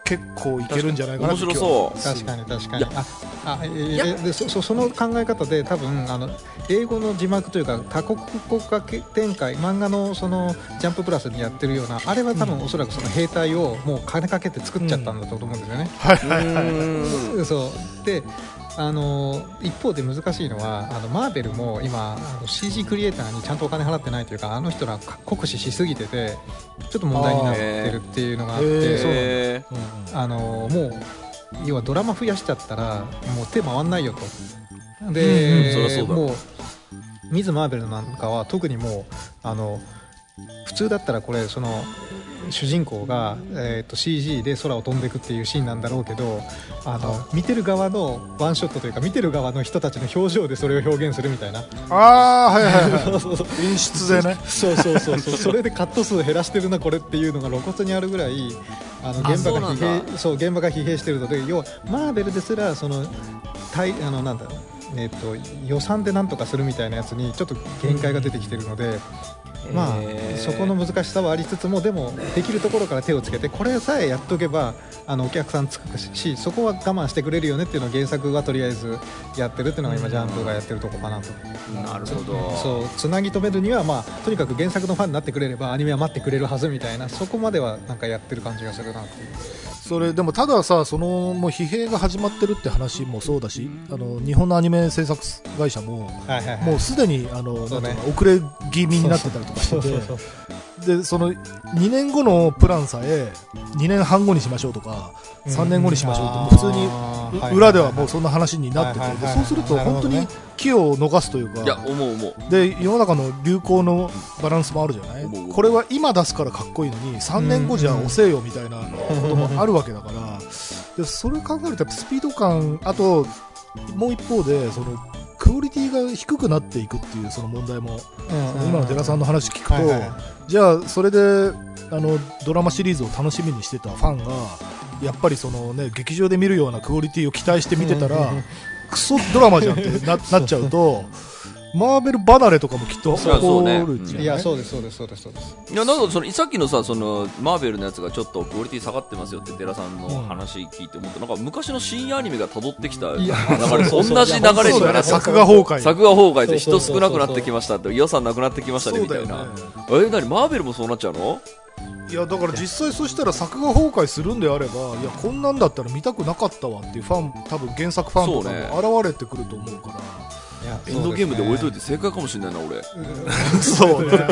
結構いけるんじゃないかな面白そう。確かに確かいや。にああえーでそそその考え方で多分あの英語の字幕というか多国国家展開漫画のそのジャンププラスにやってるようなあれは多分おそらくその兵隊をもう金かけて作っちゃったんだと思うんですよね、はいはいはい。うん。そう。であの一方で難しいのはあのマーベルも今あの CG クリエイターにちゃんとお金払ってないというかあの人ら酷使しすぎててちょっと問題になってるっていうのがあってあのもう要はドラマ増やしちゃったらもう手回んないよと。うんうんうだ。もうミズ・マーベルなんかは特にもうあの普通だったらこれその主人公が、えー、と CG で空を飛んでいくっていうシーンなんだろうけどあの見てる側のワンショットというか見てる側の人たちの表情でそれを表現するみたいな。ああはいはいはい。そうそうそう。演出でね。そうそうそうそう。それでカット数減らしてるなこれっていうのが露骨にあるぐらいあの現場が疲弊そう現場が疲弊してるので要はマーベルですらその対あのなんだえっと予算でなんとかするみたいなやつにちょっと限界が出てきてるので、まあそこの難しさはありつつもでもできるところから手をつけてこれさえやっとけばあのお客さんつくしそこは我慢してくれるよねっていうのを原作はとりあえずやってるっていうのが今ジャンプがやってるとこかなと。なるほど。そうつなぎ止めるには、まあ、とにかく原作のファンになってくれればアニメは待ってくれるはずみたいなそこまではなんかやってる感じがするなっていうそれでもたださそのもう疲弊が始まってるって話もそうだしあの日本のアニメ制作会社もはいはいはい。もうすでにあの、ね。遅れ気味になってたりとかしててでその2年後のプランさえ2年半後にしましょうとか3年後にしましょうってもう普通に裏ではもうそんな話になっててでそうすると本当になるほどね木を逃すといういやか思う思う。で世の中の流行のバランスもあるじゃない？これは今出すからかっこいいのに3年後じゃ遅せよみたいなこともあるわけだからでそれを考えるとスピード感あともう一方でそのクオリティが低くなっていくっていうその問題もうん。うん今の寺さんの話聞くと、はいはいはい。じゃあそれであのドラマシリーズを楽しみにしてたファンがやっぱりその、ね、劇場で見るようなクオリティを期待して見てたら、うんうんうん。クソドラマじゃんってななっちゃうと マーベル離れとかもきっと起そうそうね。こるじゃん、い？やそうですそうですそうです。そうですいやなんかそのさっきのさそのマーベルのやつがちょっとクオリティ下がってますよって寺さんの話聞いて思った。なんか昔の深夜アニメが辿ってきた。流いやれ同じ流れにそうだよね。なって作画崩壊。作画崩壊で人少なくなってきましたって予算なくなってきましたねみたいな。え何マーベルもそうなっちゃうの？いやだから実際そしたら作画崩壊するんであればいやこんなんだったら見たくなかったわっていうファン多分原作ファンとかも現れてくると思うからエンドゲームで置いといてて正解かもしれないな俺。そうね。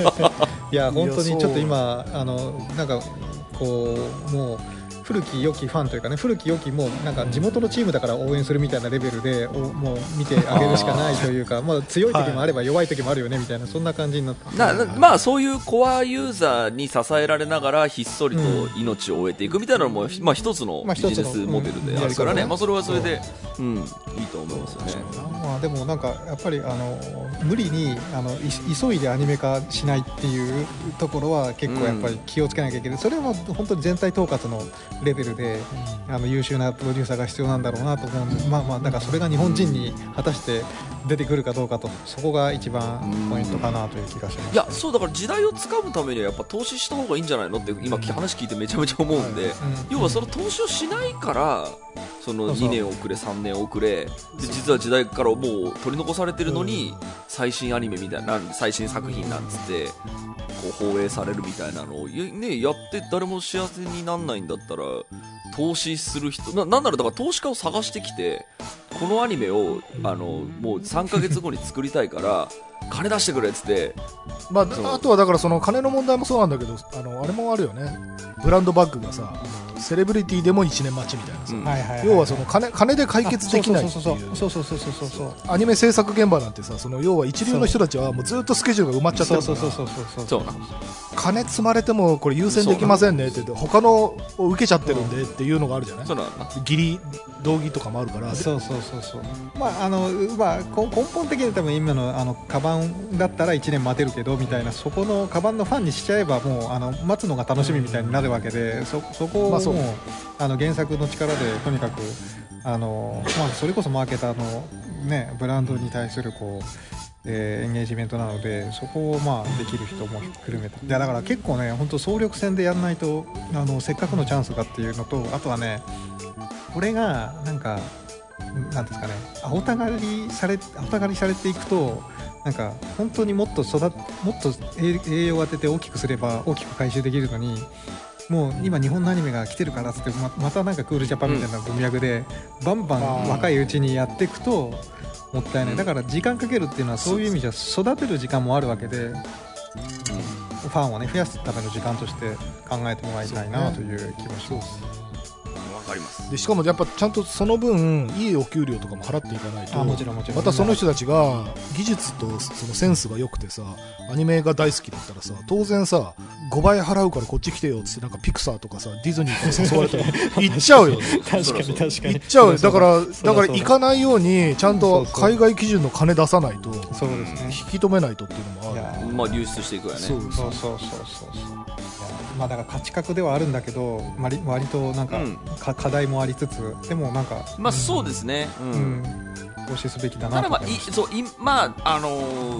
いや本当にちょっと今あのなんかこうもう古き良きファンというかね古き良きもうなんか地元のチームだから応援するみたいなレベルでおもう見てあげるしかないというかまあ強い時もあれば弱い時もあるよねみたいなそんな感じになってななまあそういうコアユーザーに支えられながらひっそりと命を終えていくみたいなのも、まあ一つのまあビジネスモデルであるからね、うん。まあそれはそれで、うん、いいと思いますよね。まあ、でもなんかやっぱりあの無理にあのい急いでアニメ化しないっていうところは結構やっぱり気をつけなきゃいけない、それはもう本当に全体統括のレベルであの優秀なプロデューサーが必要なんだろうなと思うんで、まあまあだからそれが日本人に果たして出てくるかどうかとそこが一番ポイントかなという気がします、いやそうだから時代をつかむためにはやっぱ投資した方がいいんじゃないのって今話聞いてめちゃめちゃ思うんで、うん。要はその投資をしないからそのそうそう。2年遅れ3年遅れで実は時代からもう取り残されてるのに最新アニメみたいな最新作品なんつってこう放映されるみたいなのをねやって誰も幸せになんないんだったら投資する人ななんならだから投資家を探してきてこのアニメをあのもう3ヶ月後に作りたいから金出してくれっつってまあ、あとはだからその金の問題もそうなんだけどあのあれもあるよね。ブランドバッグがさセレブリティでも1年待ちみたいなさ、要はその金金で解決できないっていう。そうそうそうそうそうそうそうアニメ制作現場なんてさその要は一流の人たちはもうずっとスケジュールが埋まっちゃってるから金積まれてもこれ優先できませんねって言って他のを受けちゃってるんでっていうのがあるじゃない義理道義とかもあるからそうそうそうそうまああのまあこ根本的に多分今のあのカバンだったら1年待てるけどみたいなそこのカバンのファンにしちゃえばもうあの待つのが楽しみみたいになるわけでそそこをもう,、あの原作の力でとにかくあのまあそれこそマーケターのねブランドに対するこうえーエンゲージメントなのでそこをまあできる人もひっくるめていやだから結構ね本当総力戦でやんないとあのせっかくのチャンスがっていうのとあとはねこれがなんかなんですかね青たがりされ青たがりされていくとなんか本当にもっと育もっと栄養を当てて大きくすれば大きく回収できるのにもう今日本のアニメが来てるからっつってままたなんかクールジャパンみたいな文脈で、バンバン若いうちにやっていくともったいない、うん。だから時間かけるっていうのはそういう意味じゃ育てる時間もあるわけでファンをね増やすための時間として考えてもらいたいなという気もします。わかります。でしかもやっぱちゃんとその分いいお給料とかも払っていかないとあもちろんもちろん。またその人たちが技術とそのセンスが良くてさアニメが大好きだったらさ当然さ5倍払うからこっち来てよっつってなんかピクサーとかさディズニーとか誘われたら 行っちゃうよ。確かに確か 行っちゃうよ。だからだ。から行かないようにちゃんと海外基準の金出さないとそうですね。引き止めないとっていうのもある。いやまあ流出していくわよねそう。そうそうそうそうまあだから価値格ではあるんだけど割割となんか、うん。か課題もありつつでもなんかまあそうですね。う。うん。ん投資すべきだなただまあ、いそう、いまあ、あの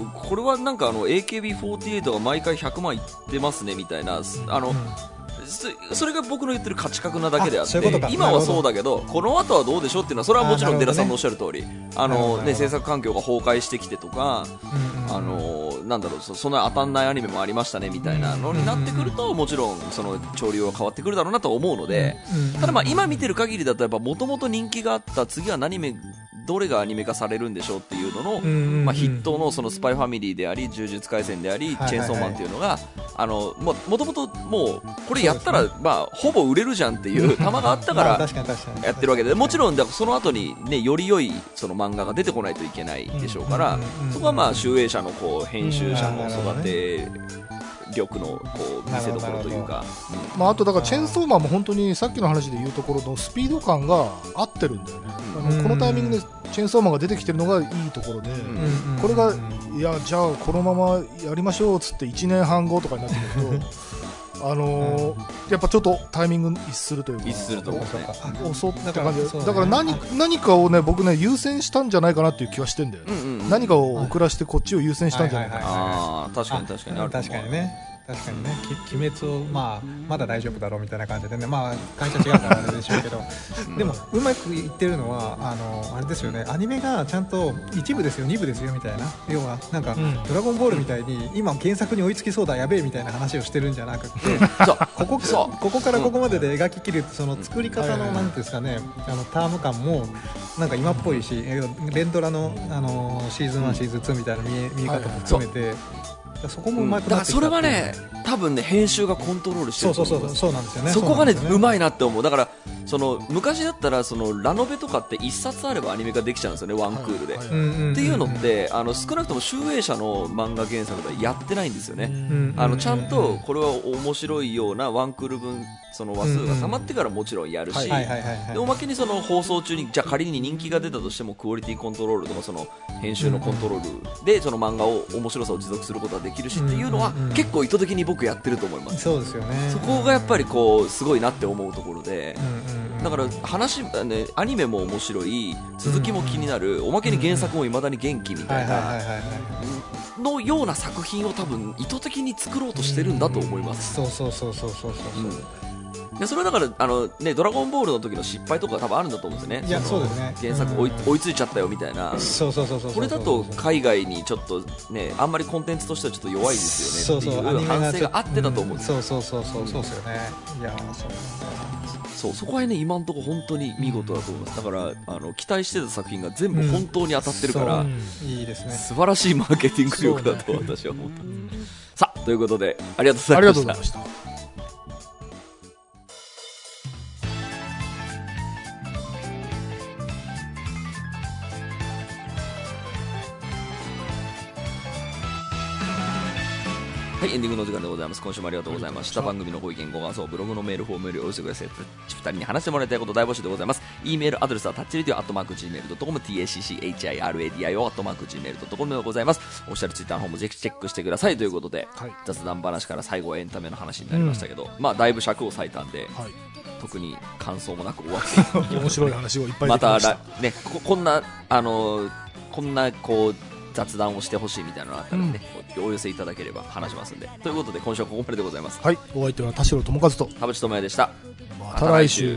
ーこれはなんかあの、AKB48 が毎回100万いってますね、みたいな、すあの、そそれが僕の言ってる価値格なだけであって今はそうだけどこの後はどうでしょうっていうのはそれはもちろん寺さんのおっしゃる通り。あのね制作環境が崩壊してきてとかあのなんだろうそそんな当たんないアニメもありましたねみたいなのになってくるともちろんその潮流は変わってくるだろうなと思うのでうんただまあ今見てる限りだとやっぱもともと人気があった次は何めどれがアニメ化されるんでしょうっていうのの、まあ、筆頭のそのスパイファミリーであり呪術廻戦であり、チェーンソーマンっていうのがあのももともともうこれやったら、まあ、ほぼ売れるじゃんっていう玉があったか まあらやってるわけでもちろんだからその後にねより良いその漫画が出てこないといけないでしょうから、そこはまあ集英社のこう編集者の育て力のこう見せどころというか、まあ、あとだからチェーンソーマンも本当にさっきの話で言うところのスピード感が合ってるんだよね、あうん。のこのタイミングでチェーンソーマンが出てきてるのがいいところで、これがうんいやじゃあこのままやりましょうっつって1年半後とかになってくるとあのーやっぱちょっとタイミング逸するというか逸すると思うそうかそうか遅った感じ。だから何あ何かをね僕ね優先したんじゃないかなっていう気はしてんだよね、うんうんうん。何かを遅らしてこっちを優先したんじゃないかな、はいはいはいああ確かに確かに。確かにね確かにね。き鬼滅をまあまだ大丈夫だろうみたいな感じでね。まあ会社違うからあれでしょうけど。でもうまくいってるのはあのあれですよね。アニメがちゃんと一部ですよ二部ですよみたいな。要はなんか、ん。ドラゴンボールみたいに今原作に追いつきそうだやべえみたいな話をしてるんじゃなくてここここからここまでで描ききるその作り方はいはいはい。のなんていうんですかね。あのターム感もなんか今っぽいしえ連ドラのあのシーズン1、シーズン2みたいな見え見え方も含めて、そこもうまくだからそなってきたっていうれはね多分ね編集がコントロールしてそうそうそうそうなんですよね。そこがね。うまいなって思う。だからその昔だったらそのラノベとかって一冊あればアニメ化できちゃうんですよねワンクールで、っていうのってあの少なくとも集英社の漫画原作ではやってないんですよね、うんあのちゃんとこれは面白いようなワンクール分その話数が溜まってからもちろんやるし、おまけにその放送中にじゃあ仮に人気が出たとしてもクオリティコントロールとかその編集のコントロールでその漫画を面白さを持続することができるしっていうのは結構意図的に僕やってると思います。そうですよね。そこがやっぱりこうすごいなって思うところでうんうんうんだから話、ね、アニメも面白い続きも気になるおまけに原作もいまだに元気みたいなのような作品を多分意図的に作ろうとしてるんだと思います。そうそうそうそうそうそう。うんでそれはだからあの、ね、ドラゴンボールの時の失敗とか多分あるんだと思うんですよね。いやのそうですね。原作追い,、うん。追いついちゃったよみたいな。そうそうそうそうこれだと海外にちょっとねあんまりコンテンツとしてはちょっと弱いですよねっていう反省があってたと思うんですよ、そうそうそうそうそうですよね。いやそうそうそこはね今のところ本当に見事だと思います。だからあの期待してた作品が全部本当に当たってるから、いいですね。素晴らしいマーケティング力だと私は思った、さあということでありがとうございましたはい、エンディングのお時間でございます。今週もありがとうございました。番組のご意見、ご感想、ブログのメールフォームよりお寄せください。二人に話してもらいたいこと大募集でございます。e メールアドレスはタッチレディオアットマーク Gmail.com、tacchiradio アットマーク Gmail.com でございます。オフィシャルツイッターの方もぜひチェックしてくださいということで、はい雑談話から最後はエンタメの話になりましたけど、まあ、だいぶ尺を割いたんで、はい。特に感想もなく終わって 面白い話をいっぱいでまたねここんなあのこんなこう雑談をしてほしいみたいなのがあったらね、お寄せいただければ話しますんで。ということで今週はここまででございます。はい。お相手は田代智和と、田淵智也でした。また来週。